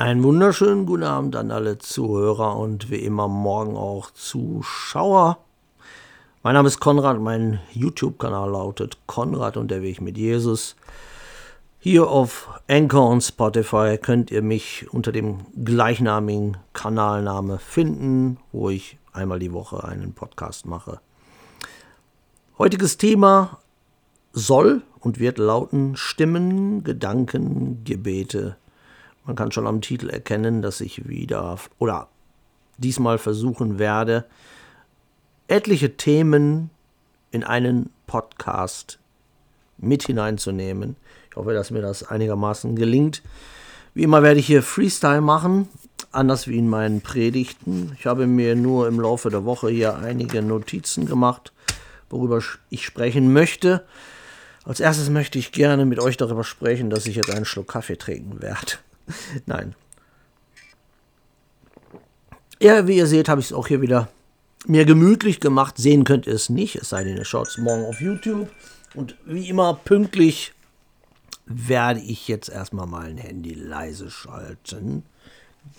Einen wunderschönen guten Abend an alle Zuhörer und wie immer morgen auch Zuschauer. Mein Name ist Konrad, mein YouTube-Kanal lautet Konrad und der Weg mit Jesus. Hier auf Anchor und Spotify könnt ihr mich unter dem gleichnamigen Kanalname finden, wo ich einmal die Woche einen Podcast mache. Heutiges Thema soll und wird lauten Stimmen, Gedanken, Gebete, man kann schon am Titel erkennen, dass ich wieder oder diesmal versuchen werde, etliche Themen in einen Podcast mit hineinzunehmen. Ich hoffe, dass mir das einigermaßen gelingt. Wie immer werde ich hier Freestyle machen, anders wie in meinen Predigten. Ich habe mir nur im Laufe der Woche hier einige Notizen gemacht, worüber ich sprechen möchte. Als erstes möchte ich gerne mit euch darüber sprechen, dass ich jetzt einen Schluck Kaffee trinken werde. Nein. Ja, wie ihr seht, habe ich es auch hier wieder mir gemütlich gemacht. Sehen könnt ihr es nicht, es sei denn, ihr schaut es morgen auf YouTube. Und wie immer pünktlich werde ich jetzt erstmal mein Handy leise schalten.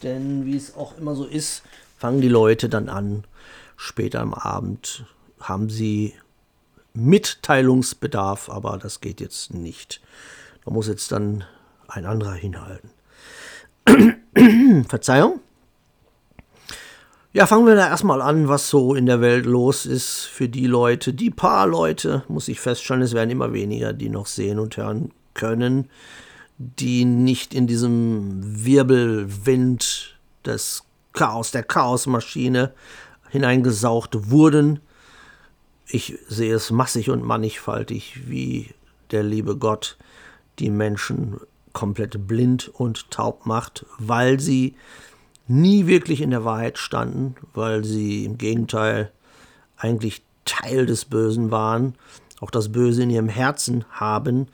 Denn wie es auch immer so ist, fangen die Leute dann an. Später am Abend haben sie Mitteilungsbedarf, aber das geht jetzt nicht. Da muss jetzt dann ein anderer hinhalten. Verzeihung. Ja, fangen wir da erstmal an, was so in der Welt los ist für die Leute. Die paar Leute, muss ich feststellen, es werden immer weniger, die noch sehen und hören können, die nicht in diesem Wirbelwind des Chaos, der Chaosmaschine hineingesaugt wurden. Ich sehe es massig und mannigfaltig, wie der liebe Gott die Menschen komplett blind und taub macht, weil sie nie wirklich in der Wahrheit standen, weil sie im Gegenteil eigentlich Teil des Bösen waren, auch das Böse in ihrem Herzen haben,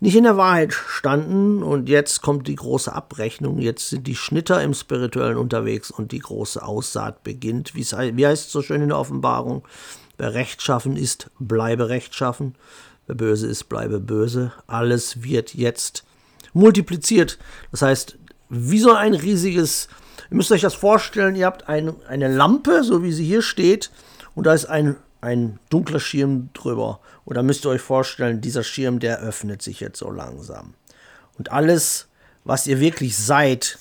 nicht in der Wahrheit standen und jetzt kommt die große Abrechnung, jetzt sind die Schnitter im Spirituellen unterwegs und die große Aussaat beginnt. Wie heißt es so schön in der Offenbarung? Wer rechtschaffen ist, bleibe rechtschaffen. Wer böse ist, bleibe böse. Alles wird jetzt multipliziert. Das heißt, wie so ein riesiges, ihr müsst euch das vorstellen, ihr habt ein, eine Lampe, so wie sie hier steht, und da ist ein, ein dunkler Schirm drüber. Und da müsst ihr euch vorstellen, dieser Schirm, der öffnet sich jetzt so langsam. Und alles, was ihr wirklich seid,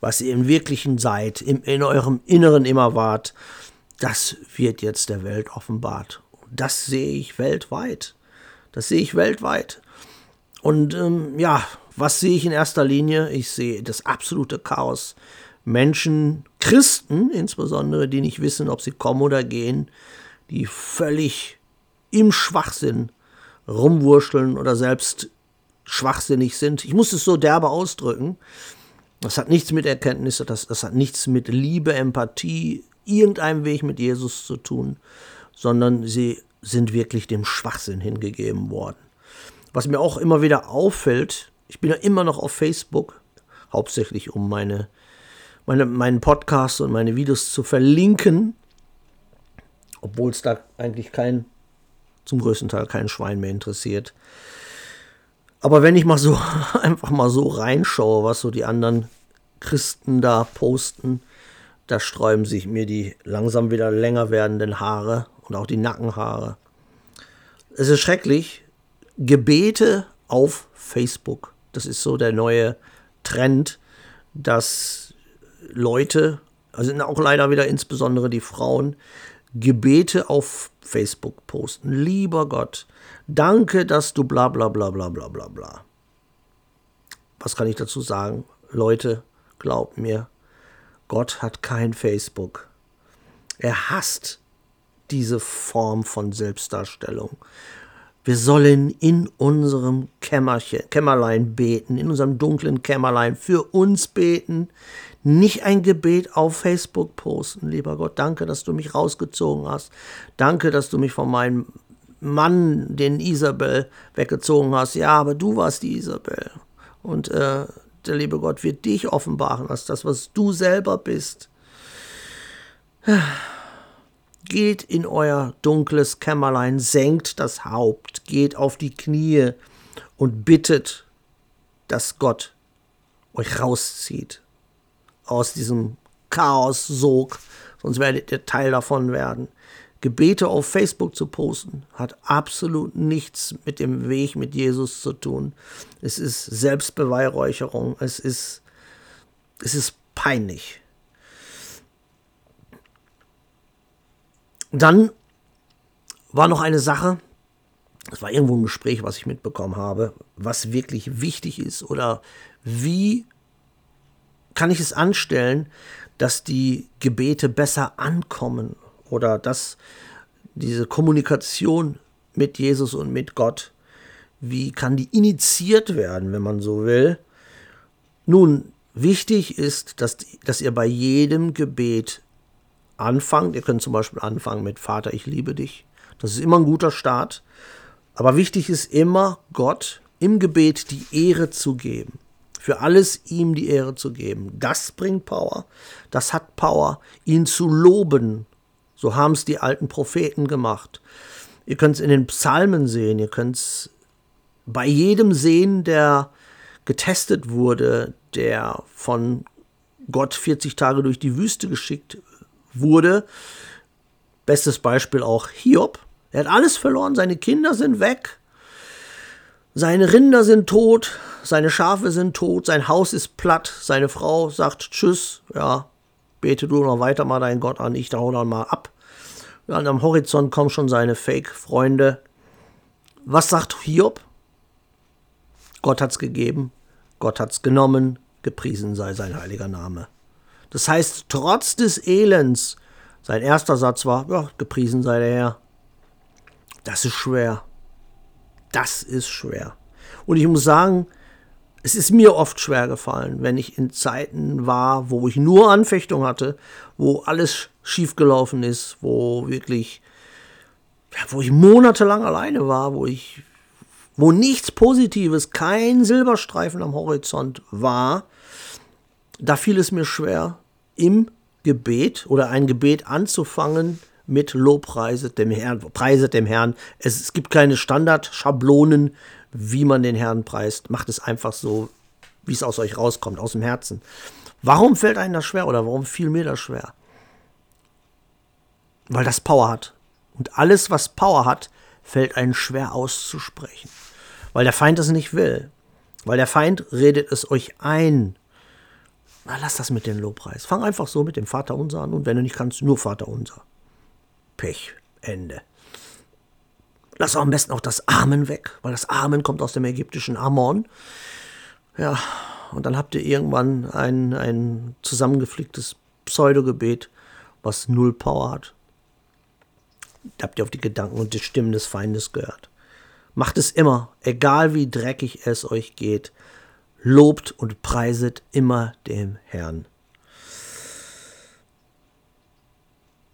was ihr im Wirklichen seid, im, in eurem Inneren immer wart, das wird jetzt der Welt offenbart. Das sehe ich weltweit. Das sehe ich weltweit. Und ähm, ja, was sehe ich in erster Linie? Ich sehe das absolute Chaos. Menschen, Christen insbesondere, die nicht wissen, ob sie kommen oder gehen, die völlig im Schwachsinn rumwurschteln oder selbst schwachsinnig sind. Ich muss es so derbe ausdrücken. Das hat nichts mit Erkenntnis, das, das hat nichts mit Liebe, Empathie, irgendeinem Weg mit Jesus zu tun, sondern sie sind wirklich dem Schwachsinn hingegeben worden. Was mir auch immer wieder auffällt, ich bin ja immer noch auf Facebook, hauptsächlich um meine, meine, meinen Podcast und meine Videos zu verlinken, obwohl es da eigentlich kein, zum größten Teil kein Schwein mehr interessiert. Aber wenn ich mal so einfach mal so reinschaue, was so die anderen Christen da posten, da sträuben sich mir die langsam wieder länger werdenden Haare und auch die Nackenhaare. Es ist schrecklich. Gebete auf Facebook. Das ist so der neue Trend, dass Leute, also auch leider wieder insbesondere die Frauen, Gebete auf Facebook posten. Lieber Gott, danke, dass du bla bla bla bla bla bla bla. Was kann ich dazu sagen? Leute, glaubt mir, Gott hat kein Facebook. Er hasst diese Form von Selbstdarstellung. Wir sollen in unserem Kämmerchen, Kämmerlein beten, in unserem dunklen Kämmerlein für uns beten. Nicht ein Gebet auf Facebook posten, lieber Gott. Danke, dass du mich rausgezogen hast. Danke, dass du mich von meinem Mann, den Isabel, weggezogen hast. Ja, aber du warst die Isabel. Und äh, der liebe Gott wird dich offenbaren als das, was du selber bist. Geht in euer dunkles Kämmerlein, senkt das Haupt, geht auf die Knie und bittet, dass Gott euch rauszieht aus diesem Chaos-Sog, sonst werdet ihr Teil davon werden. Gebete auf Facebook zu posten, hat absolut nichts mit dem Weg mit Jesus zu tun. Es ist Selbstbeweihräucherung, es ist, es ist peinlich. Dann war noch eine Sache, es war irgendwo ein Gespräch, was ich mitbekommen habe, was wirklich wichtig ist oder wie kann ich es anstellen, dass die Gebete besser ankommen oder dass diese Kommunikation mit Jesus und mit Gott, wie kann die initiiert werden, wenn man so will? Nun, wichtig ist, dass, dass ihr bei jedem Gebet anfangt. Ihr könnt zum Beispiel anfangen mit Vater, ich liebe dich. Das ist immer ein guter Start. Aber wichtig ist immer, Gott im Gebet die Ehre zu geben. Für alles ihm die Ehre zu geben. Das bringt Power. Das hat Power. Ihn zu loben. So haben es die alten Propheten gemacht. Ihr könnt es in den Psalmen sehen. Ihr könnt es bei jedem sehen, der getestet wurde, der von Gott 40 Tage durch die Wüste geschickt wurde. Bestes Beispiel auch Hiob. Er hat alles verloren, seine Kinder sind weg, seine Rinder sind tot, seine Schafe sind tot, sein Haus ist platt, seine Frau sagt Tschüss, ja, bete du noch weiter mal deinen Gott an, ich hau dann mal ab. Und am Horizont kommen schon seine Fake-Freunde. Was sagt Hiob? Gott hat's gegeben, Gott hat's genommen, gepriesen sei sein heiliger Name. Das heißt, trotz des Elends, sein erster Satz war, ja, gepriesen sei der Herr. Das ist schwer. Das ist schwer. Und ich muss sagen, es ist mir oft schwer gefallen, wenn ich in Zeiten war, wo ich nur Anfechtung hatte, wo alles schiefgelaufen ist, wo wirklich, ja, wo ich monatelang alleine war, wo ich, wo nichts Positives, kein Silberstreifen am Horizont war, da fiel es mir schwer, im Gebet oder ein Gebet anzufangen mit Lobpreiset dem Herrn, preiset dem Herrn. Es, es gibt keine Standardschablonen, wie man den Herrn preist. Macht es einfach so, wie es aus euch rauskommt, aus dem Herzen. Warum fällt einem das schwer oder warum fiel mir das schwer? Weil das Power hat. Und alles, was Power hat, fällt einem schwer auszusprechen. Weil der Feind es nicht will. Weil der Feind redet es euch ein. Na, lass das mit dem Lobpreis. Fang einfach so mit dem Vater unser an und wenn du nicht kannst, nur Vater unser. Pech, Ende. Lass auch am besten auch das Amen weg, weil das Amen kommt aus dem ägyptischen Amon. Ja, und dann habt ihr irgendwann ein, ein zusammengeflicktes Pseudogebet, was null Power hat. Da habt ihr auf die Gedanken und die Stimmen des Feindes gehört. Macht es immer, egal wie dreckig es euch geht lobt und preiset immer dem Herrn.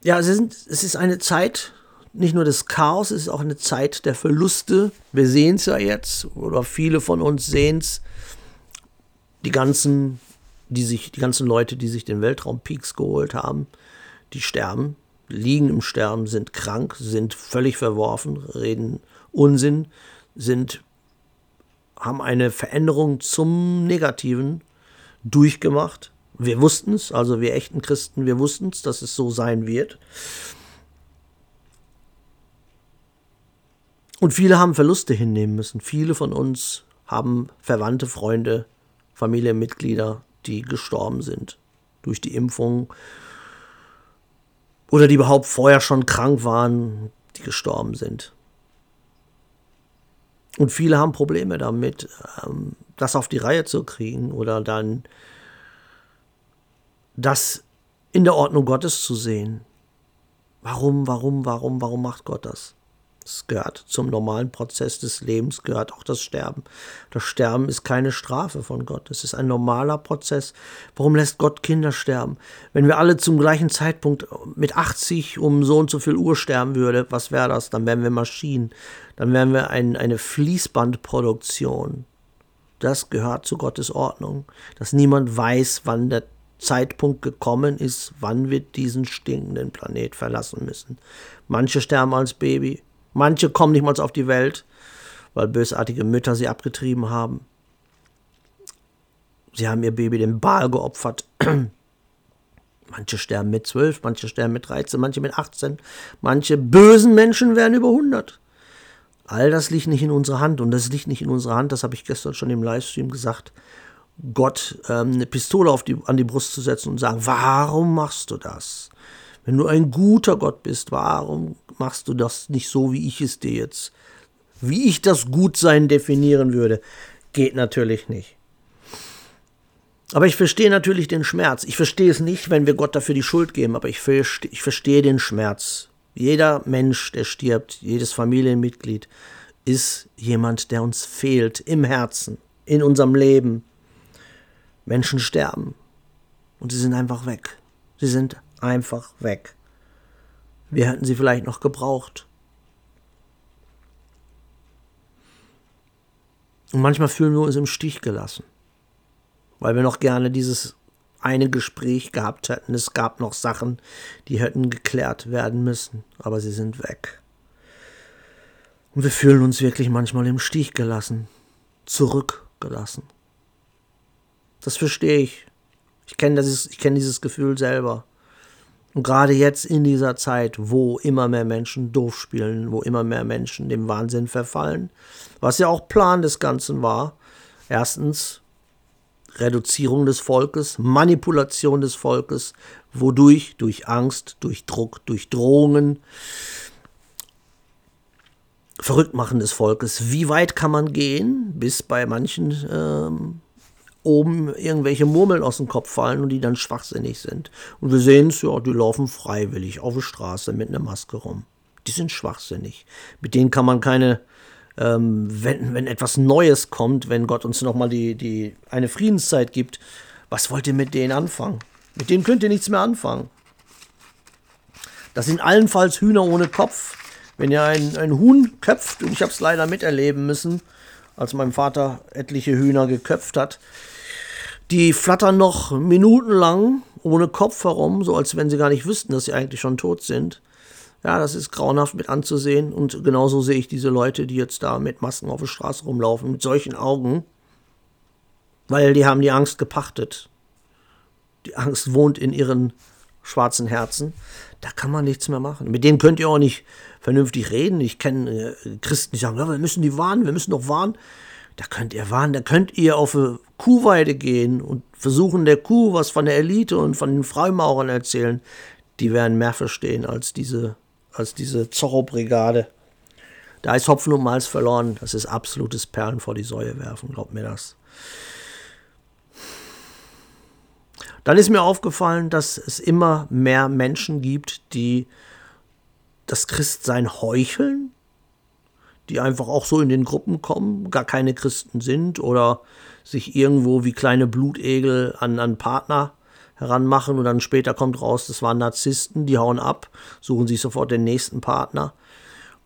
Ja, es ist, es ist eine Zeit nicht nur des Chaos, es ist auch eine Zeit der Verluste. Wir sehen es ja jetzt, oder viele von uns sehen es. Die ganzen, die sich, die ganzen Leute, die sich den Weltraumpeaks geholt haben, die sterben, liegen im Sterben, sind krank, sind völlig verworfen, reden Unsinn, sind haben eine Veränderung zum Negativen durchgemacht. Wir wussten es, also wir echten Christen, wir wussten es, dass es so sein wird. Und viele haben Verluste hinnehmen müssen. Viele von uns haben Verwandte, Freunde, Familienmitglieder, die gestorben sind durch die Impfung oder die überhaupt vorher schon krank waren, die gestorben sind. Und viele haben Probleme damit, ähm, das auf die Reihe zu kriegen oder dann das in der Ordnung Gottes zu sehen. Warum, warum, warum, warum macht Gott das? Es gehört zum normalen Prozess des Lebens, gehört auch das Sterben. Das Sterben ist keine Strafe von Gott. Es ist ein normaler Prozess. Warum lässt Gott Kinder sterben? Wenn wir alle zum gleichen Zeitpunkt mit 80 um so und so viel Uhr sterben würde, was wäre das? Dann wären wir Maschinen. Dann wären wir ein, eine Fließbandproduktion. Das gehört zu Gottes Ordnung. Dass niemand weiß, wann der Zeitpunkt gekommen ist, wann wir diesen stinkenden Planet verlassen müssen. Manche sterben als Baby, Manche kommen nicht mal auf die Welt, weil bösartige Mütter sie abgetrieben haben. Sie haben ihr Baby dem Baal geopfert. Manche sterben mit 12, manche sterben mit 13, manche mit 18. Manche bösen Menschen werden über 100. All das liegt nicht in unserer Hand und das liegt nicht in unserer Hand, das habe ich gestern schon im Livestream gesagt. Gott ähm, eine Pistole auf die, an die Brust zu setzen und sagen, warum machst du das? Wenn du ein guter Gott bist, warum machst du das nicht so, wie ich es dir jetzt, wie ich das Gutsein definieren würde? Geht natürlich nicht. Aber ich verstehe natürlich den Schmerz. Ich verstehe es nicht, wenn wir Gott dafür die Schuld geben, aber ich verstehe, ich verstehe den Schmerz. Jeder Mensch, der stirbt, jedes Familienmitglied, ist jemand, der uns fehlt im Herzen, in unserem Leben. Menschen sterben und sie sind einfach weg. Sie sind einfach weg. Wir hätten sie vielleicht noch gebraucht. Und manchmal fühlen wir uns im Stich gelassen, weil wir noch gerne dieses eine Gespräch gehabt hätten. Es gab noch Sachen, die hätten geklärt werden müssen, aber sie sind weg. Und wir fühlen uns wirklich manchmal im Stich gelassen, zurückgelassen. Das verstehe ich. Ich kenne kenn dieses Gefühl selber. Und gerade jetzt in dieser Zeit, wo immer mehr Menschen doof spielen, wo immer mehr Menschen dem Wahnsinn verfallen, was ja auch Plan des Ganzen war, erstens Reduzierung des Volkes, Manipulation des Volkes, wodurch? Durch Angst, durch Druck, durch Drohungen, Verrücktmachen des Volkes. Wie weit kann man gehen, bis bei manchen ähm, oben irgendwelche Murmeln aus dem Kopf fallen und die dann schwachsinnig sind. Und wir sehen es, ja, die laufen freiwillig auf der Straße mit einer Maske rum. Die sind schwachsinnig. Mit denen kann man keine, ähm, wenn, wenn etwas Neues kommt, wenn Gott uns nochmal die, die, eine Friedenszeit gibt, was wollt ihr mit denen anfangen? Mit denen könnt ihr nichts mehr anfangen. Das sind allenfalls Hühner ohne Kopf. Wenn ihr ein, ein Huhn köpft, und ich habe es leider miterleben müssen, als mein Vater etliche Hühner geköpft hat, die flattern noch minutenlang ohne Kopf herum, so als wenn sie gar nicht wüssten, dass sie eigentlich schon tot sind. Ja, das ist grauenhaft mit anzusehen. Und genauso sehe ich diese Leute, die jetzt da mit Masken auf der Straße rumlaufen, mit solchen Augen, weil die haben die Angst gepachtet. Die Angst wohnt in ihren schwarzen Herzen. Da kann man nichts mehr machen. Mit denen könnt ihr auch nicht vernünftig reden. Ich kenne äh, Christen, die sagen, ja, wir müssen die warnen, wir müssen doch warnen. Da könnt ihr warnen, da könnt ihr auf eine Kuhweide gehen und versuchen der Kuh was von der Elite und von den Freimaurern erzählen. Die werden mehr verstehen als diese, als diese Zorro-Brigade. Da ist Hopfen und Malz verloren. Das ist absolutes Perlen vor die Säue werfen, glaubt mir das. Dann ist mir aufgefallen, dass es immer mehr Menschen gibt, die das Christsein heucheln, die einfach auch so in den Gruppen kommen, gar keine Christen sind oder sich irgendwo wie kleine Blutegel an, an Partner heranmachen und dann später kommt raus, das waren Narzissten, die hauen ab, suchen sich sofort den nächsten Partner.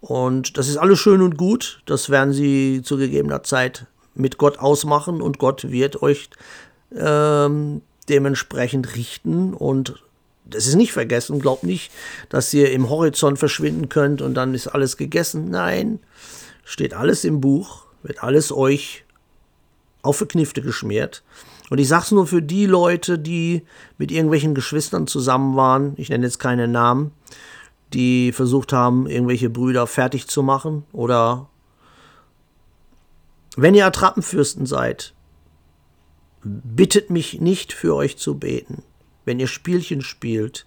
Und das ist alles schön und gut, das werden sie zu gegebener Zeit mit Gott ausmachen und Gott wird euch ähm, dementsprechend richten und das ist nicht vergessen. Glaubt nicht, dass ihr im Horizont verschwinden könnt und dann ist alles gegessen. Nein, steht alles im Buch, wird alles euch auf die Knifte geschmiert. Und ich sag's nur für die Leute, die mit irgendwelchen Geschwistern zusammen waren, ich nenne jetzt keine Namen, die versucht haben, irgendwelche Brüder fertig zu machen oder wenn ihr Attrappenfürsten seid, bittet mich nicht für euch zu beten, wenn ihr Spielchen spielt.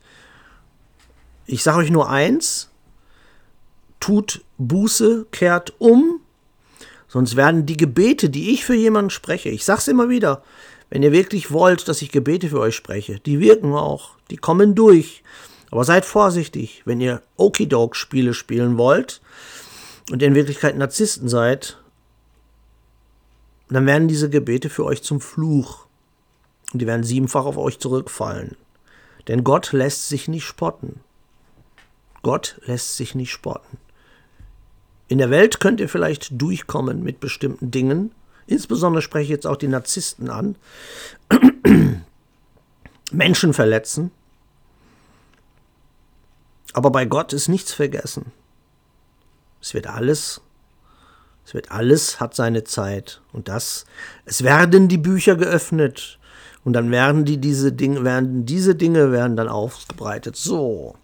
Ich sage euch nur eins, tut Buße, kehrt um, sonst werden die Gebete, die ich für jemanden spreche, ich sage es immer wieder, wenn ihr wirklich wollt, dass ich Gebete für euch spreche, die wirken auch, die kommen durch. Aber seid vorsichtig, wenn ihr Okidok-Spiele spielen wollt und in Wirklichkeit Narzissten seid, dann werden diese Gebete für euch zum Fluch. Und die werden siebenfach auf euch zurückfallen. Denn Gott lässt sich nicht spotten. Gott lässt sich nicht spotten. In der Welt könnt ihr vielleicht durchkommen mit bestimmten Dingen. Insbesondere spreche ich jetzt auch die Narzissten an. Menschen verletzen. Aber bei Gott ist nichts vergessen. Es wird alles Es wird alles hat seine Zeit. Und das, es werden die Bücher geöffnet. Und dann werden die diese Dinge, werden diese Dinge werden dann ausgebreitet. So.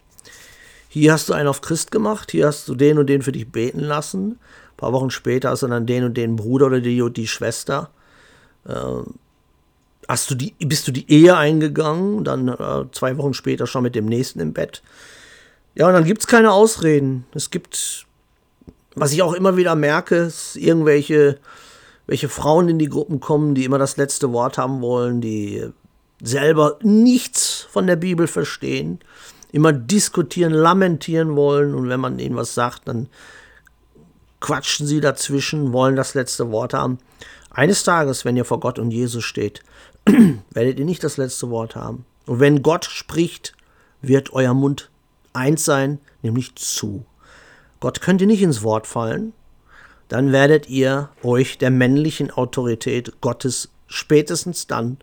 Hier hast du einen auf Christ gemacht, hier hast du den und den für dich beten lassen. Ein paar Wochen später hast du dann den und den Bruder oder die, die Schwester. Äh, hast du die, bist du die Ehe eingegangen, dann äh, zwei Wochen später schon mit dem nächsten im Bett. Ja, und dann gibt es keine Ausreden. Es gibt, was ich auch immer wieder merke, ist irgendwelche welche Frauen in die Gruppen kommen, die immer das letzte Wort haben wollen, die selber nichts von der Bibel verstehen, immer diskutieren, lamentieren wollen und wenn man ihnen was sagt, dann quatschen sie dazwischen, wollen das letzte Wort haben. Eines Tages, wenn ihr vor Gott und Jesus steht, werdet ihr nicht das letzte Wort haben. Und wenn Gott spricht, wird euer Mund eins sein, nämlich zu. Gott könnt ihr nicht ins Wort fallen, dann werdet ihr euch der männlichen Autorität Gottes spätestens dann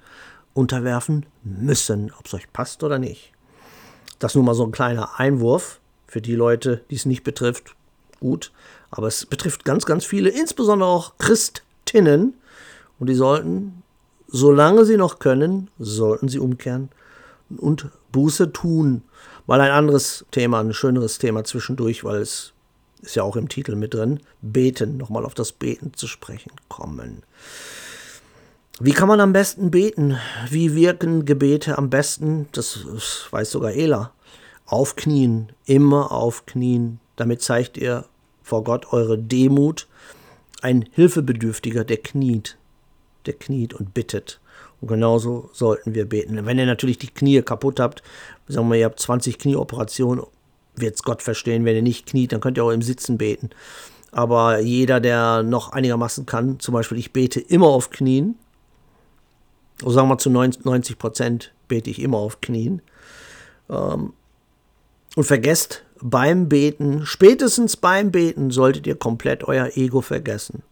unterwerfen müssen, ob es euch passt oder nicht. Das nun mal so ein kleiner Einwurf für die Leute, die es nicht betrifft. Gut, aber es betrifft ganz, ganz viele, insbesondere auch Christinnen. Und die sollten, solange sie noch können, sollten sie umkehren und Buße tun. Mal ein anderes Thema, ein schöneres Thema zwischendurch, weil es ist ja auch im Titel mit drin, beten, nochmal auf das Beten zu sprechen kommen. Wie kann man am besten beten? Wie wirken Gebete am besten? Das weiß sogar Ela. Aufknien, immer aufknien. Damit zeigt ihr vor Gott eure Demut. Ein Hilfebedürftiger, der kniet, der kniet und bittet. Und genauso sollten wir beten. Wenn ihr natürlich die Knie kaputt habt, sagen wir, ihr habt 20 Knieoperationen wird es Gott verstehen. Wenn ihr nicht kniet, dann könnt ihr auch im Sitzen beten. Aber jeder, der noch einigermaßen kann, zum Beispiel ich bete immer auf Knien, oder sagen wir zu 90 Prozent bete ich immer auf Knien. Ähm, und vergesst beim Beten, spätestens beim Beten, solltet ihr komplett euer Ego vergessen.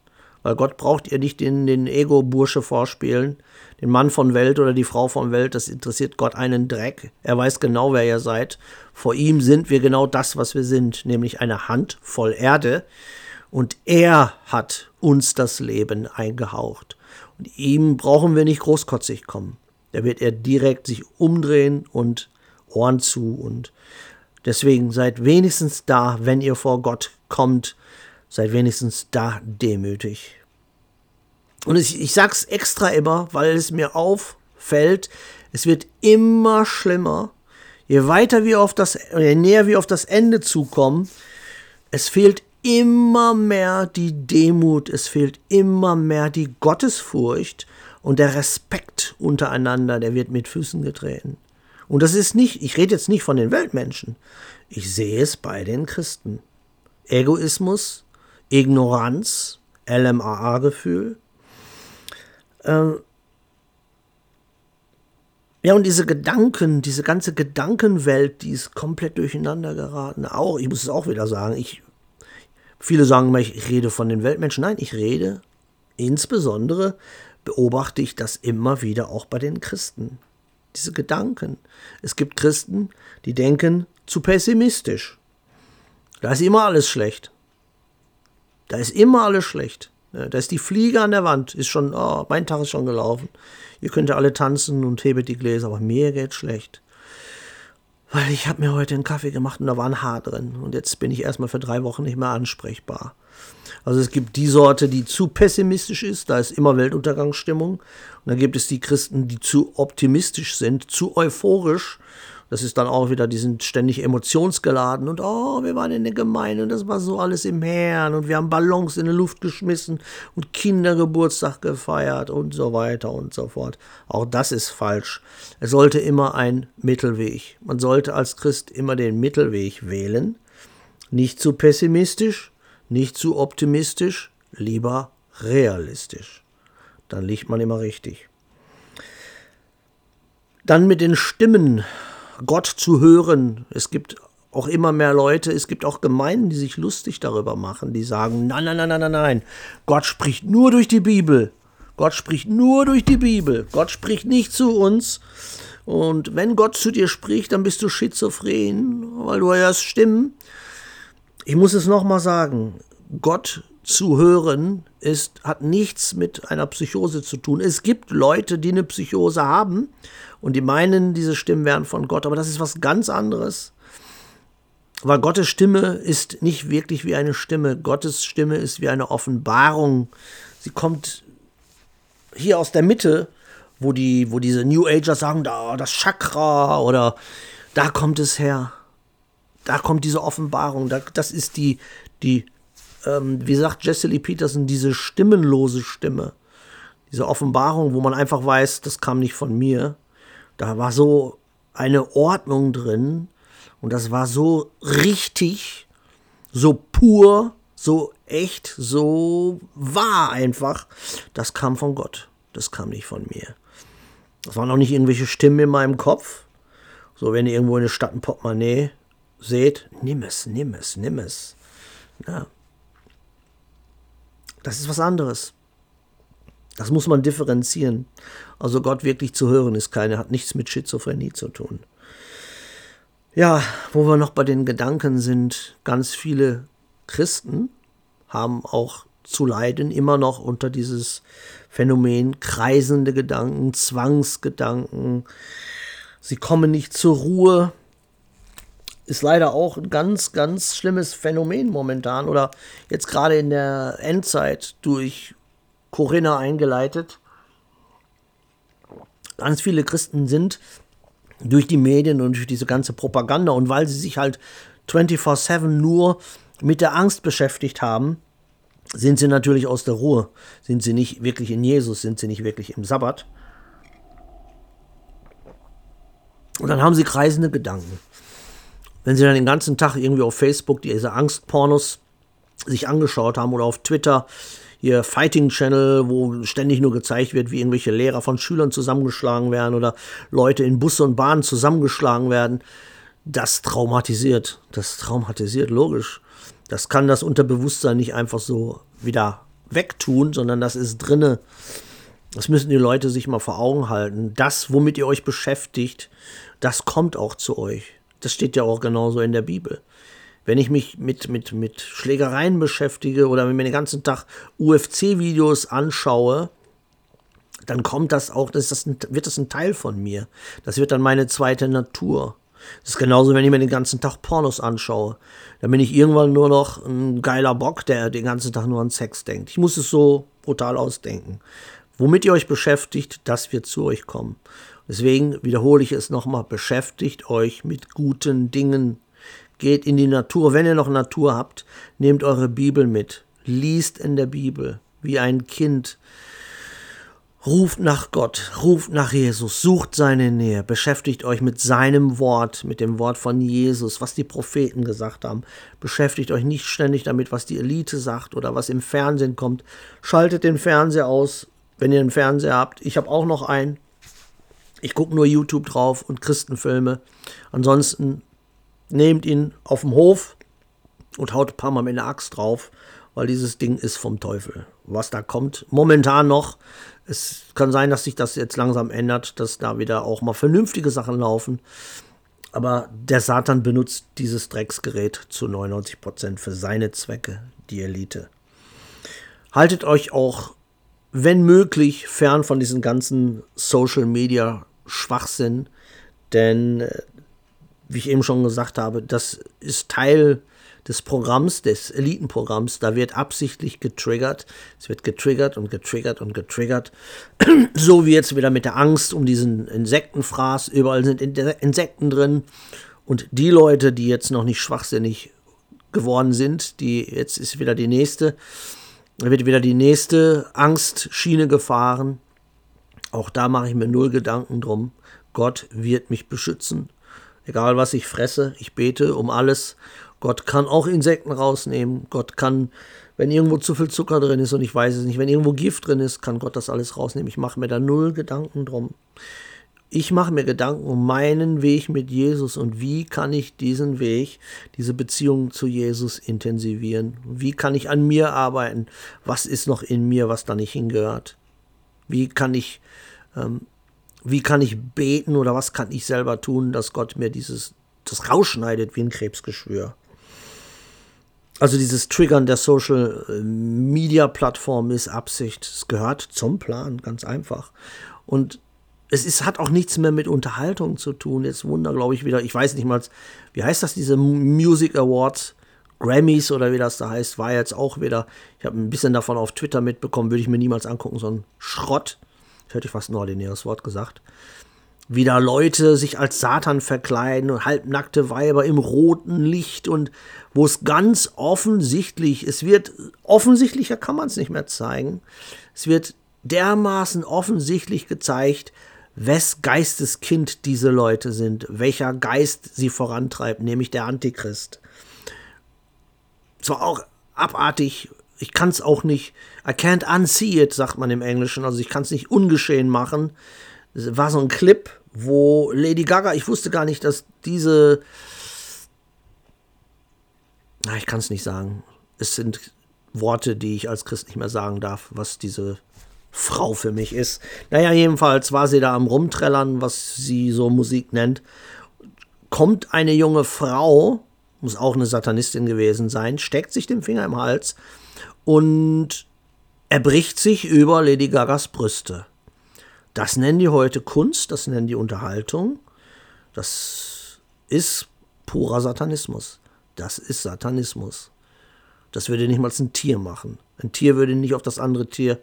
Weil Gott braucht ihr nicht den, den Ego-Bursche vorspielen, den Mann von Welt oder die Frau von Welt, das interessiert Gott einen Dreck. Er weiß genau, wer ihr seid. Vor ihm sind wir genau das, was wir sind, nämlich eine Hand voll Erde. Und er hat uns das Leben eingehaucht. Und ihm brauchen wir nicht großkotzig kommen. Da wird er direkt sich umdrehen und Ohren zu. Und deswegen seid wenigstens da, wenn ihr vor Gott kommt, seid wenigstens da demütig. Und ich, ich sag's extra immer, weil es mir auffällt, es wird immer schlimmer. Je weiter wir auf das, je näher wir auf das Ende zukommen, es fehlt immer mehr die Demut, es fehlt immer mehr die Gottesfurcht und der Respekt untereinander, der wird mit Füßen getreten. Und das ist nicht, ich rede jetzt nicht von den Weltmenschen, ich sehe es bei den Christen. Egoismus, Ignoranz, LMAA-Gefühl. Ähm ja, und diese Gedanken, diese ganze Gedankenwelt, die ist komplett durcheinander geraten. Auch, ich muss es auch wieder sagen, ich, viele sagen immer, ich rede von den Weltmenschen. Nein, ich rede insbesondere, beobachte ich das immer wieder auch bei den Christen. Diese Gedanken. Es gibt Christen, die denken zu pessimistisch. Da ist immer alles schlecht. Da ist immer alles schlecht. Da ist die Fliege an der Wand, ist schon, oh, mein Tag ist schon gelaufen. Ihr könnt ja alle tanzen und hebet die Gläser, aber mir geht's schlecht. Weil ich habe mir heute einen Kaffee gemacht und da war ein Haar drin. Und jetzt bin ich erstmal für drei Wochen nicht mehr ansprechbar. Also es gibt die Sorte, die zu pessimistisch ist, da ist immer Weltuntergangsstimmung. Und dann gibt es die Christen, die zu optimistisch sind, zu euphorisch das ist dann auch wieder, die sind ständig emotionsgeladen und oh, wir waren in der Gemeinde und das war so alles im Herrn und wir haben Ballons in die Luft geschmissen und Kindergeburtstag gefeiert und so weiter und so fort. Auch das ist falsch. Es sollte immer ein Mittelweg. Man sollte als Christ immer den Mittelweg wählen. Nicht zu pessimistisch, nicht zu optimistisch, lieber realistisch. Dann liegt man immer richtig. Dann mit den Stimmen Gott zu hören. Es gibt auch immer mehr Leute, es gibt auch Gemeinden, die sich lustig darüber machen, die sagen, nein, nein, nein, nein, nein, nein, Gott spricht nur durch die Bibel. Gott spricht nur durch die Bibel. Gott spricht nicht zu uns. Und wenn Gott zu dir spricht, dann bist du schizophren, weil du hörst Stimmen. Ich muss es nochmal sagen, Gott zu hören ist, hat nichts mit einer Psychose zu tun. Es gibt Leute, die eine Psychose haben und die meinen, diese Stimmen wären von Gott, aber das ist was ganz anderes. Weil Gottes Stimme ist nicht wirklich wie eine Stimme. Gottes Stimme ist wie eine Offenbarung. Sie kommt hier aus der Mitte, wo, die, wo diese New Ager sagen, da das Chakra oder da kommt es her. Da kommt diese Offenbarung. Da, das ist die, die ähm, wie sagt Jesse Peterson, diese stimmenlose Stimme. Diese Offenbarung, wo man einfach weiß, das kam nicht von mir. Da war so eine Ordnung drin und das war so richtig, so pur, so echt, so wahr einfach. Das kam von Gott. Das kam nicht von mir. Das waren auch nicht irgendwelche Stimmen in meinem Kopf. So, wenn ihr irgendwo in der Stadt ein Portemonnaie seht, nimm es, nimm es, nimm es. Ja. Das ist was anderes. Das muss man differenzieren. Also Gott wirklich zu hören ist keine, hat nichts mit Schizophrenie zu tun. Ja, wo wir noch bei den Gedanken sind, ganz viele Christen haben auch zu leiden, immer noch unter dieses Phänomen kreisende Gedanken, Zwangsgedanken. Sie kommen nicht zur Ruhe. Ist leider auch ein ganz, ganz schlimmes Phänomen momentan oder jetzt gerade in der Endzeit durch Corinna eingeleitet. Ganz viele Christen sind durch die Medien und durch diese ganze Propaganda und weil sie sich halt 24/7 nur mit der Angst beschäftigt haben, sind sie natürlich aus der Ruhe. Sind sie nicht wirklich in Jesus, sind sie nicht wirklich im Sabbat. Und dann haben sie kreisende Gedanken. Wenn sie dann den ganzen Tag irgendwie auf Facebook diese Angstpornos sich angeschaut haben oder auf Twitter hier Fighting Channel, wo ständig nur gezeigt wird, wie irgendwelche Lehrer von Schülern zusammengeschlagen werden oder Leute in Busse und Bahnen zusammengeschlagen werden. Das traumatisiert. Das traumatisiert, logisch. Das kann das Unterbewusstsein nicht einfach so wieder wegtun, sondern das ist drinne. Das müssen die Leute sich mal vor Augen halten. Das, womit ihr euch beschäftigt, das kommt auch zu euch. Das steht ja auch genauso in der Bibel wenn ich mich mit, mit, mit Schlägereien beschäftige oder wenn mir den ganzen Tag UFC-Videos anschaue, dann kommt das auch, das das ein, wird das ein Teil von mir. Das wird dann meine zweite Natur. Das ist genauso, wenn ich mir den ganzen Tag Pornos anschaue. Dann bin ich irgendwann nur noch ein geiler Bock, der den ganzen Tag nur an Sex denkt. Ich muss es so brutal ausdenken. Womit ihr euch beschäftigt, das wird zu euch kommen. Deswegen wiederhole ich es nochmal, beschäftigt euch mit guten Dingen. Geht in die Natur. Wenn ihr noch Natur habt, nehmt eure Bibel mit. Liest in der Bibel wie ein Kind. Ruft nach Gott, ruft nach Jesus, sucht seine Nähe, beschäftigt euch mit seinem Wort, mit dem Wort von Jesus, was die Propheten gesagt haben. Beschäftigt euch nicht ständig damit, was die Elite sagt oder was im Fernsehen kommt. Schaltet den Fernseher aus, wenn ihr einen Fernseher habt. Ich habe auch noch einen. Ich gucke nur YouTube drauf und Christenfilme. Ansonsten nehmt ihn auf dem Hof und haut ein paar Mal mit einer Axt drauf, weil dieses Ding ist vom Teufel. Was da kommt, momentan noch. Es kann sein, dass sich das jetzt langsam ändert, dass da wieder auch mal vernünftige Sachen laufen. Aber der Satan benutzt dieses Drecksgerät zu 99 Prozent für seine Zwecke, die Elite. Haltet euch auch, wenn möglich, fern von diesem ganzen Social Media Schwachsinn, denn äh, wie ich eben schon gesagt habe, das ist Teil des Programms, des Elitenprogramms. Da wird absichtlich getriggert. Es wird getriggert und getriggert und getriggert. so wie jetzt wieder mit der Angst um diesen Insektenfraß. Überall sind Insekten drin. Und die Leute, die jetzt noch nicht schwachsinnig geworden sind, die jetzt ist wieder die nächste, wird wieder die nächste Angstschiene gefahren. Auch da mache ich mir null Gedanken drum. Gott wird mich beschützen. Egal was ich fresse, ich bete um alles. Gott kann auch Insekten rausnehmen. Gott kann, wenn irgendwo zu viel Zucker drin ist und ich weiß es nicht, wenn irgendwo Gift drin ist, kann Gott das alles rausnehmen. Ich mache mir da null Gedanken drum. Ich mache mir Gedanken um meinen Weg mit Jesus und wie kann ich diesen Weg, diese Beziehung zu Jesus intensivieren? Wie kann ich an mir arbeiten? Was ist noch in mir, was da nicht hingehört? Wie kann ich ähm, wie kann ich beten oder was kann ich selber tun, dass Gott mir dieses das rausschneidet wie ein Krebsgeschwür. Also dieses Triggern der Social äh, Media Plattform ist Absicht. Es gehört zum Plan, ganz einfach. Und es ist, hat auch nichts mehr mit Unterhaltung zu tun. Jetzt wunder, glaube ich, wieder, ich weiß nicht mal, wie heißt das, diese Music Awards, Grammys oder wie das da heißt, war jetzt auch wieder, ich habe ein bisschen davon auf Twitter mitbekommen, würde ich mir niemals angucken, so ein Schrott. Ich hätte fast ein ordinäres Wort gesagt wieder Leute sich als Satan verkleiden und halbnackte Weiber im roten Licht und wo es ganz offensichtlich, es wird offensichtlicher kann man es nicht mehr zeigen. Es wird dermaßen offensichtlich gezeigt, wes Geisteskind diese Leute sind, welcher Geist sie vorantreibt, nämlich der Antichrist. Zwar auch abartig, ich kann es auch nicht, I can't unsee it, sagt man im Englischen, also ich kann es nicht ungeschehen machen. War so ein Clip, wo Lady Gaga, ich wusste gar nicht, dass diese, na, ich kann es nicht sagen. Es sind Worte, die ich als Christ nicht mehr sagen darf, was diese Frau für mich ist. Naja, jedenfalls war sie da am Rumträllern, was sie so Musik nennt. Kommt eine junge Frau, muss auch eine Satanistin gewesen sein, steckt sich den Finger im Hals und erbricht sich über Lady Gagas Brüste. Das nennen die heute Kunst, das nennen die Unterhaltung. Das ist purer Satanismus. Das ist Satanismus. Das würde nicht mal ein Tier machen. Ein Tier würde nicht auf das andere Tier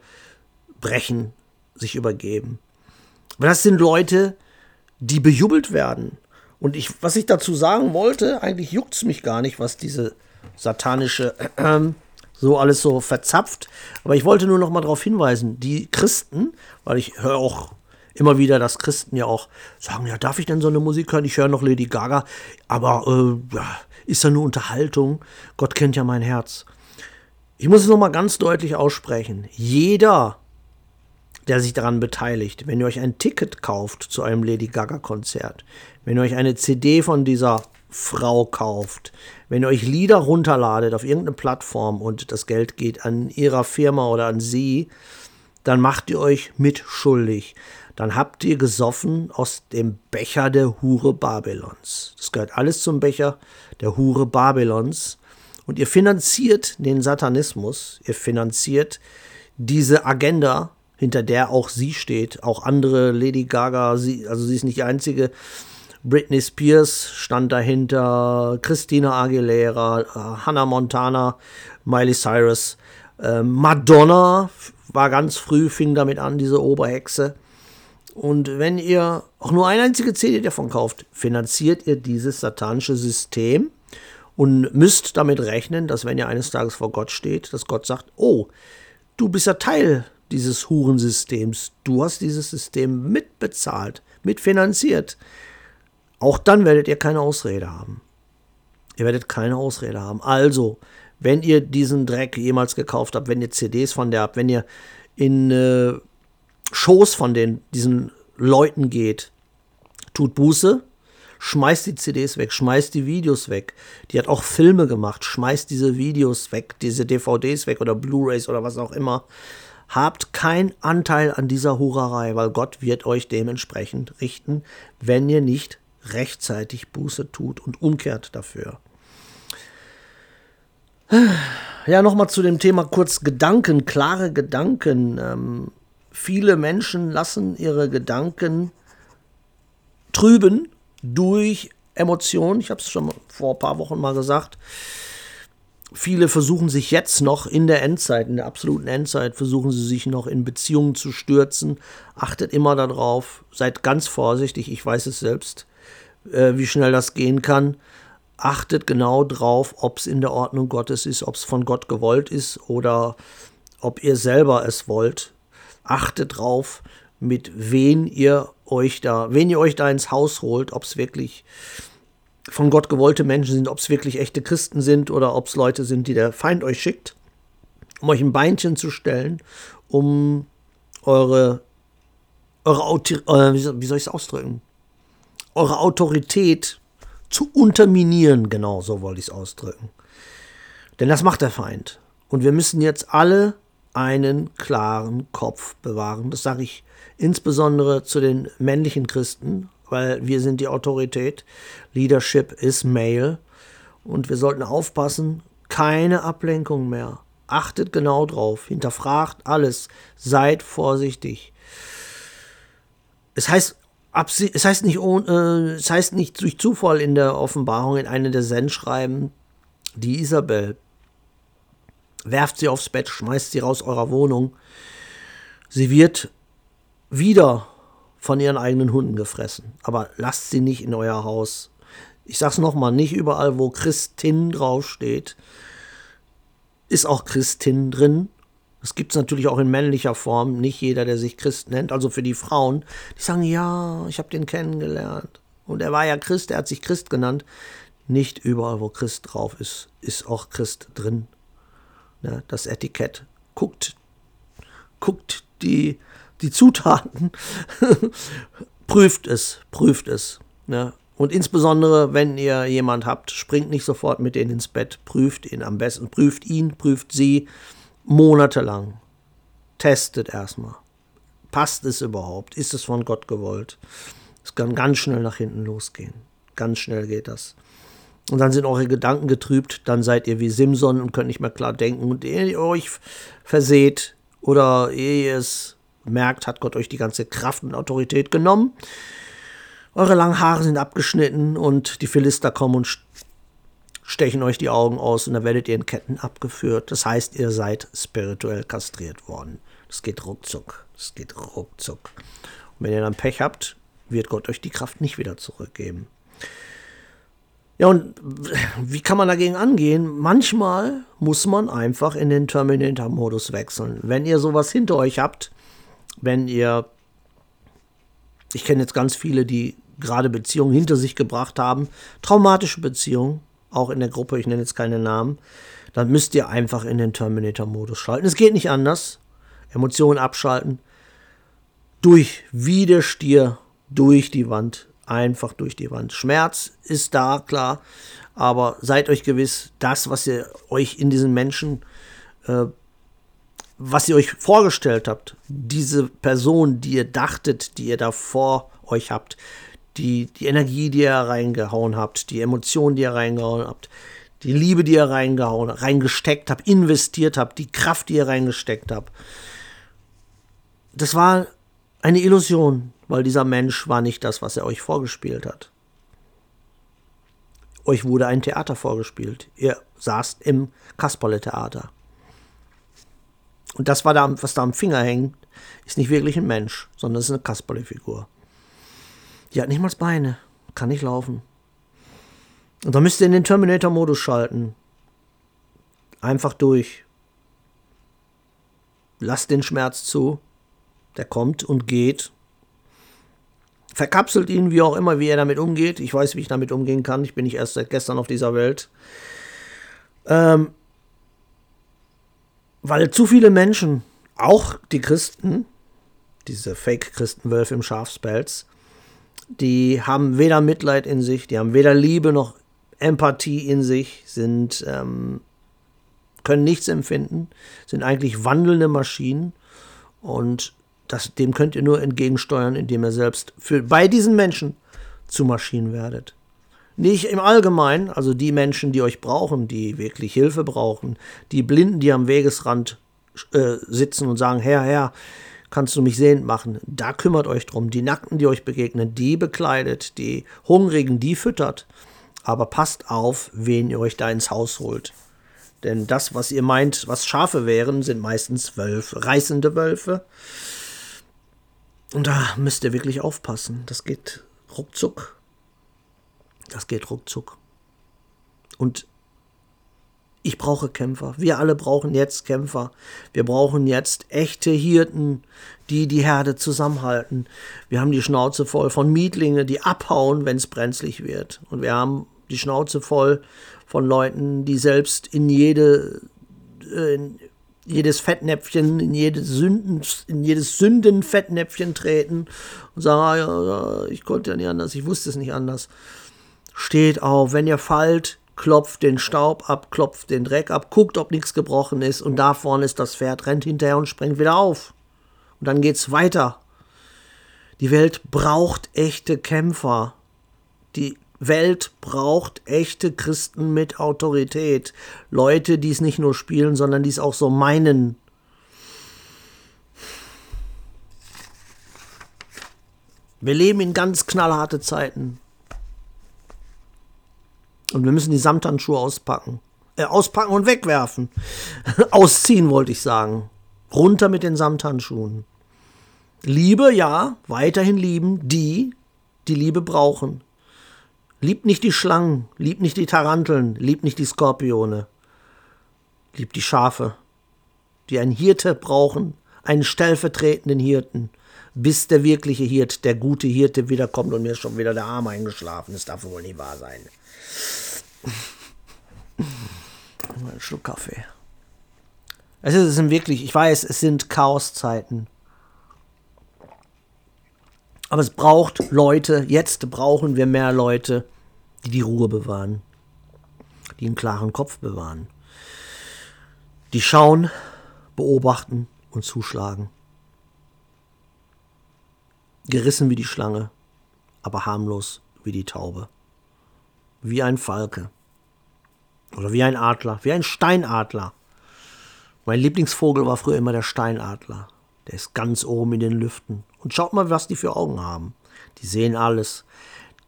brechen, sich übergeben. Aber das sind Leute, die bejubelt werden. Und ich, was ich dazu sagen wollte, eigentlich juckt es mich gar nicht, was diese satanische äh, so alles so verzapft. Aber ich wollte nur noch mal darauf hinweisen, die Christen, weil ich höre auch immer wieder, dass Christen ja auch sagen, ja, darf ich denn so eine Musik hören? Ich höre noch Lady Gaga, aber äh, ja, ist ja nur Unterhaltung. Gott kennt ja mein Herz. Ich muss es noch mal ganz deutlich aussprechen. Jeder, der sich daran beteiligt, wenn ihr euch ein Ticket kauft zu einem Lady Gaga Konzert, wenn ihr euch eine CD von dieser Frau kauft, wenn ihr euch Lieder runterladet auf irgendeine Plattform und das Geld geht an ihrer Firma oder an sie, dann macht ihr euch mitschuldig. Dann habt ihr gesoffen aus dem Becher der Hure Babylons. Das gehört alles zum Becher der Hure Babylons. Und ihr finanziert den Satanismus, ihr finanziert diese Agenda, hinter der auch sie steht, auch andere Lady Gaga, sie, also sie ist nicht die einzige, Britney Spears stand dahinter, Christina Aguilera, äh, Hannah Montana, Miley Cyrus, äh, Madonna war ganz früh, fing damit an, diese Oberhexe. Und wenn ihr auch nur eine einzige CD davon kauft, finanziert ihr dieses satanische System und müsst damit rechnen, dass wenn ihr eines Tages vor Gott steht, dass Gott sagt, oh, du bist ja Teil dieses Hurensystems, du hast dieses System mitbezahlt, mitfinanziert. Auch dann werdet ihr keine Ausrede haben. Ihr werdet keine Ausrede haben. Also, wenn ihr diesen Dreck jemals gekauft habt, wenn ihr CDs von der habt, wenn ihr in äh, Shows von den, diesen Leuten geht, tut Buße, schmeißt die CDs weg, schmeißt die Videos weg. Die hat auch Filme gemacht, schmeißt diese Videos weg, diese DVDs weg oder Blu-rays oder was auch immer. Habt keinen Anteil an dieser Hurerei, weil Gott wird euch dementsprechend richten, wenn ihr nicht rechtzeitig Buße tut und umkehrt dafür. Ja, nochmal zu dem Thema kurz Gedanken, klare Gedanken. Ähm, viele Menschen lassen ihre Gedanken trüben durch Emotionen. Ich habe es schon vor ein paar Wochen mal gesagt. Viele versuchen sich jetzt noch in der Endzeit, in der absoluten Endzeit, versuchen sie sich noch in Beziehungen zu stürzen. Achtet immer darauf, seid ganz vorsichtig, ich weiß es selbst äh, wie schnell das gehen kann. Achtet genau drauf, ob es in der Ordnung Gottes ist, ob es von Gott gewollt ist oder ob ihr selber es wollt. Achtet drauf, mit wen ihr euch da, wen ihr euch da ins Haus holt, ob es wirklich von Gott gewollte Menschen sind, ob es wirklich echte Christen sind oder ob es Leute sind, die der Feind euch schickt, um euch ein Beinchen zu stellen, um eure, eure äh, wie soll ich es ausdrücken? eure Autorität zu unterminieren, genau so wollte ich es ausdrücken. Denn das macht der Feind. Und wir müssen jetzt alle einen klaren Kopf bewahren. Das sage ich insbesondere zu den männlichen Christen, weil wir sind die Autorität. Leadership is male. Und wir sollten aufpassen, keine Ablenkung mehr. Achtet genau drauf, hinterfragt alles, seid vorsichtig. Es heißt, es heißt nicht, äh, es heißt nicht durch Zufall in der Offenbarung in einem der Sendschreiben, die Isabel, werft sie aufs Bett, schmeißt sie raus eurer Wohnung. Sie wird wieder von ihren eigenen Hunden gefressen. Aber lasst sie nicht in euer Haus. Ich sag's nochmal, nicht überall, wo Christin draufsteht, ist auch Christin drin. Das gibt es natürlich auch in männlicher Form. Nicht jeder, der sich Christ nennt. Also für die Frauen, die sagen, ja, ich habe den kennengelernt. Und er war ja Christ, er hat sich Christ genannt. Nicht überall, wo Christ drauf ist, ist auch Christ drin. Ja, das Etikett. Guckt, guckt die, die Zutaten. prüft es, prüft es. Ja. Und insbesondere, wenn ihr jemand habt, springt nicht sofort mit denen ins Bett, prüft ihn am besten, prüft ihn, prüft sie monatelang. Testet erstmal. Passt es überhaupt? Ist es von Gott gewollt? Es kann ganz schnell nach hinten losgehen. Ganz schnell geht das. Und dann sind eure Gedanken getrübt, dann seid ihr wie Simson und könnt nicht mehr klar denken. Und ehe ihr euch verseht oder ihr es merkt, hat Gott euch die ganze Kraft und Autorität genommen eure langen Haare sind abgeschnitten und die Philister kommen und stechen euch die Augen aus und dann werdet ihr in Ketten abgeführt. Das heißt, ihr seid spirituell kastriert worden. Das geht ruckzuck. Das geht ruckzuck. Und wenn ihr dann Pech habt, wird Gott euch die Kraft nicht wieder zurückgeben. Ja, und wie kann man dagegen angehen? Manchmal muss man einfach in den Terminator-Modus wechseln. Wenn ihr sowas hinter euch habt, wenn ihr, ich kenne jetzt ganz viele, die gerade Beziehungen hinter sich gebracht haben, traumatische Beziehungen, auch in der Gruppe, ich nenne jetzt keine Namen, dann müsst ihr einfach in den Terminator-Modus schalten. Es geht nicht anders. Emotionen abschalten. Durch, wie der Stier, durch die Wand. Einfach durch die Wand. Schmerz ist da, klar. Aber seid euch gewiss, das, was ihr euch in diesen Menschen, äh, was ihr euch vorgestellt habt, diese Person, die ihr dachtet, die ihr da vor euch habt, die, die Energie, die ihr reingehauen habt, die Emotionen, die ihr reingehauen habt, die Liebe, die ihr reingehauen, reingesteckt habt, investiert habt, die Kraft, die ihr reingesteckt habt. Das war eine Illusion, weil dieser Mensch war nicht das, was er euch vorgespielt hat. Euch wurde ein Theater vorgespielt. Ihr saßt im Kasperle-Theater. Und das, war da, was da am Finger hängt, ist nicht wirklich ein Mensch, sondern es ist eine Kasperle-Figur. Die hat nicht mal Beine, kann nicht laufen. Und dann müsst ihr in den Terminator-Modus schalten. Einfach durch. Lasst den Schmerz zu. Der kommt und geht. Verkapselt ihn, wie auch immer, wie er damit umgeht. Ich weiß, wie ich damit umgehen kann. Ich bin nicht erst seit gestern auf dieser Welt. Ähm, weil zu viele Menschen, auch die Christen, diese Fake-Christenwölfe im Schafspelz, die haben weder Mitleid in sich, die haben weder Liebe noch Empathie in sich, sind, ähm, können nichts empfinden, sind eigentlich wandelnde Maschinen und das, dem könnt ihr nur entgegensteuern, indem ihr selbst für, bei diesen Menschen zu Maschinen werdet. Nicht im Allgemeinen, also die Menschen, die euch brauchen, die wirklich Hilfe brauchen, die Blinden, die am Wegesrand äh, sitzen und sagen, Herr, Herr, kannst du mich sehend machen. Da kümmert euch drum. Die Nackten, die euch begegnen, die bekleidet, die Hungrigen, die füttert. Aber passt auf, wen ihr euch da ins Haus holt. Denn das, was ihr meint, was Schafe wären, sind meistens Wölfe, reißende Wölfe. Und da müsst ihr wirklich aufpassen. Das geht ruckzuck. Das geht ruckzuck. Und ich brauche Kämpfer. Wir alle brauchen jetzt Kämpfer. Wir brauchen jetzt echte Hirten, die die Herde zusammenhalten. Wir haben die Schnauze voll von Mietlinge, die abhauen, wenn es brenzlig wird. Und wir haben die Schnauze voll von Leuten, die selbst in jede äh, in jedes Fettnäpfchen, in jedes, Sünden, in jedes Sündenfettnäpfchen treten und sagen, ah, ich konnte ja nicht anders, ich wusste es nicht anders. Steht auf, wenn ihr fallt, klopft den Staub ab, klopft den Dreck ab, guckt, ob nichts gebrochen ist und da vorne ist das Pferd, rennt hinterher und springt wieder auf. Und dann geht's weiter. Die Welt braucht echte Kämpfer, die Welt braucht echte Christen mit Autorität. Leute, die es nicht nur spielen, sondern die es auch so meinen. Wir leben in ganz knallharte Zeiten. Und wir müssen die Samthandschuhe auspacken. Äh, auspacken und wegwerfen. Ausziehen, wollte ich sagen. Runter mit den Samthandschuhen. Liebe, ja, weiterhin lieben die, die Liebe brauchen. Liebt nicht die Schlangen, liebt nicht die Taranteln, liebt nicht die Skorpione. Liebt die Schafe, die einen Hirte brauchen, einen stellvertretenden Hirten, bis der wirkliche Hirt, der gute Hirte wiederkommt und mir ist schon wieder der Arm eingeschlafen. Das darf wohl nicht wahr sein. Ein Schluck Kaffee. Es sind wirklich, ich weiß, es sind Chaoszeiten. Aber es braucht Leute, jetzt brauchen wir mehr Leute, die die Ruhe bewahren, die einen klaren Kopf bewahren, die schauen, beobachten und zuschlagen. Gerissen wie die Schlange, aber harmlos wie die Taube. Wie ein Falke. Oder wie ein Adler, wie ein Steinadler. Mein Lieblingsvogel war früher immer der Steinadler. Der ist ganz oben in den Lüften. Und schaut mal, was die für Augen haben. Die sehen alles.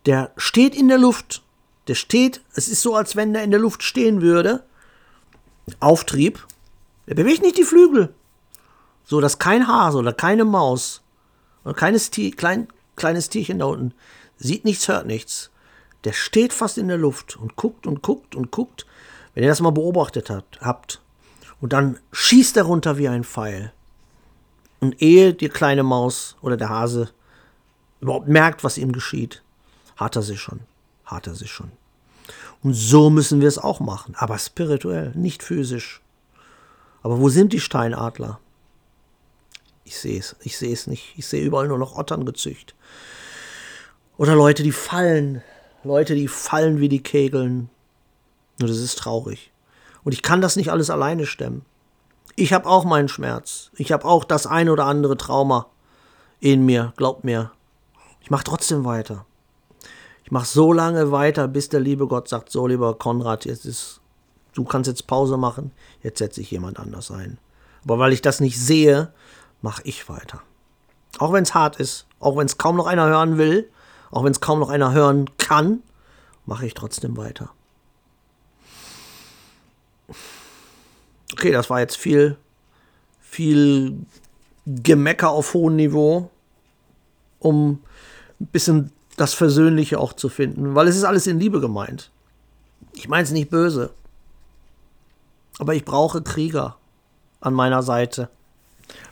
Der steht in der Luft. Der steht, es ist so, als wenn der in der Luft stehen würde. Auftrieb. Der bewegt nicht die Flügel. So, dass kein Hase oder keine Maus oder keines Tier, klein, kleines Tierchen da unten sieht nichts, hört nichts. Der steht fast in der Luft und guckt und guckt und guckt. Wenn ihr das mal beobachtet habt, habt. Und dann schießt er runter wie ein Pfeil. Und ehe die kleine Maus oder der Hase überhaupt merkt, was ihm geschieht, hat er sie schon. Hat er sie schon. Und so müssen wir es auch machen, aber spirituell, nicht physisch. Aber wo sind die Steinadler? Ich sehe es, ich sehe es nicht. Ich sehe überall nur noch Ottern gezücht. Oder Leute, die fallen. Leute, die fallen wie die Kegeln. Nur das ist traurig. Und ich kann das nicht alles alleine stemmen. Ich habe auch meinen Schmerz. Ich habe auch das ein oder andere Trauma in mir, glaubt mir. Ich mache trotzdem weiter. Ich mache so lange weiter, bis der liebe Gott sagt, so lieber Konrad, jetzt ist, du kannst jetzt Pause machen, jetzt setze ich jemand anders ein. Aber weil ich das nicht sehe, mache ich weiter. Auch wenn es hart ist, auch wenn es kaum noch einer hören will, auch wenn es kaum noch einer hören kann, mache ich trotzdem weiter. Okay, das war jetzt viel, viel Gemecker auf hohem Niveau, um ein bisschen das Versöhnliche auch zu finden, weil es ist alles in Liebe gemeint. Ich meine es nicht böse. Aber ich brauche Krieger an meiner Seite.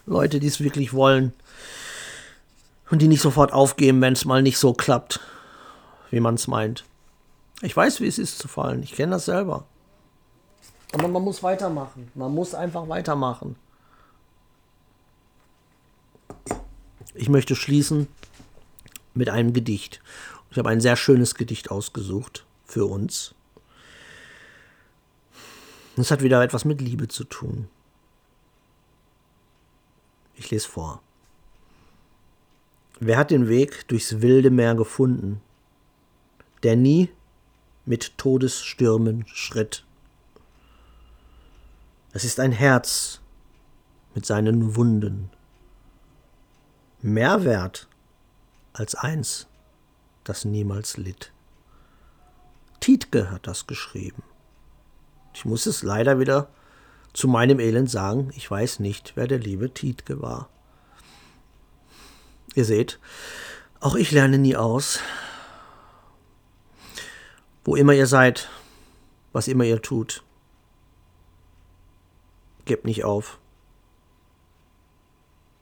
Leute, die es wirklich wollen. Und die nicht sofort aufgeben, wenn es mal nicht so klappt, wie man es meint. Ich weiß, wie es ist zu fallen. Ich kenne das selber. Aber man muss weitermachen. Man muss einfach weitermachen. Ich möchte schließen mit einem Gedicht. Ich habe ein sehr schönes Gedicht ausgesucht für uns. Es hat wieder etwas mit Liebe zu tun. Ich lese vor. Wer hat den Weg durchs wilde Meer gefunden, der nie mit Todesstürmen schritt? Es ist ein Herz mit seinen Wunden. Mehr wert als eins, das niemals litt. Tietke hat das geschrieben. Ich muss es leider wieder zu meinem Elend sagen, ich weiß nicht, wer der liebe Tietke war. Ihr seht, auch ich lerne nie aus. Wo immer ihr seid, was immer ihr tut, Gebt nicht auf.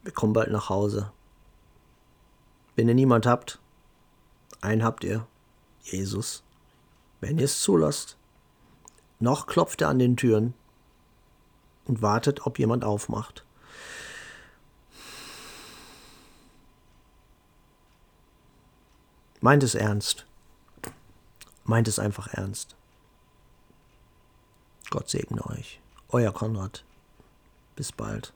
Wir kommen bald nach Hause. Wenn ihr niemand habt, einen habt ihr, Jesus. Wenn ihr es zulasst. Noch klopft er an den Türen und wartet, ob jemand aufmacht. Meint es ernst. Meint es einfach ernst. Gott segne euch. Euer Konrad. Bis bald.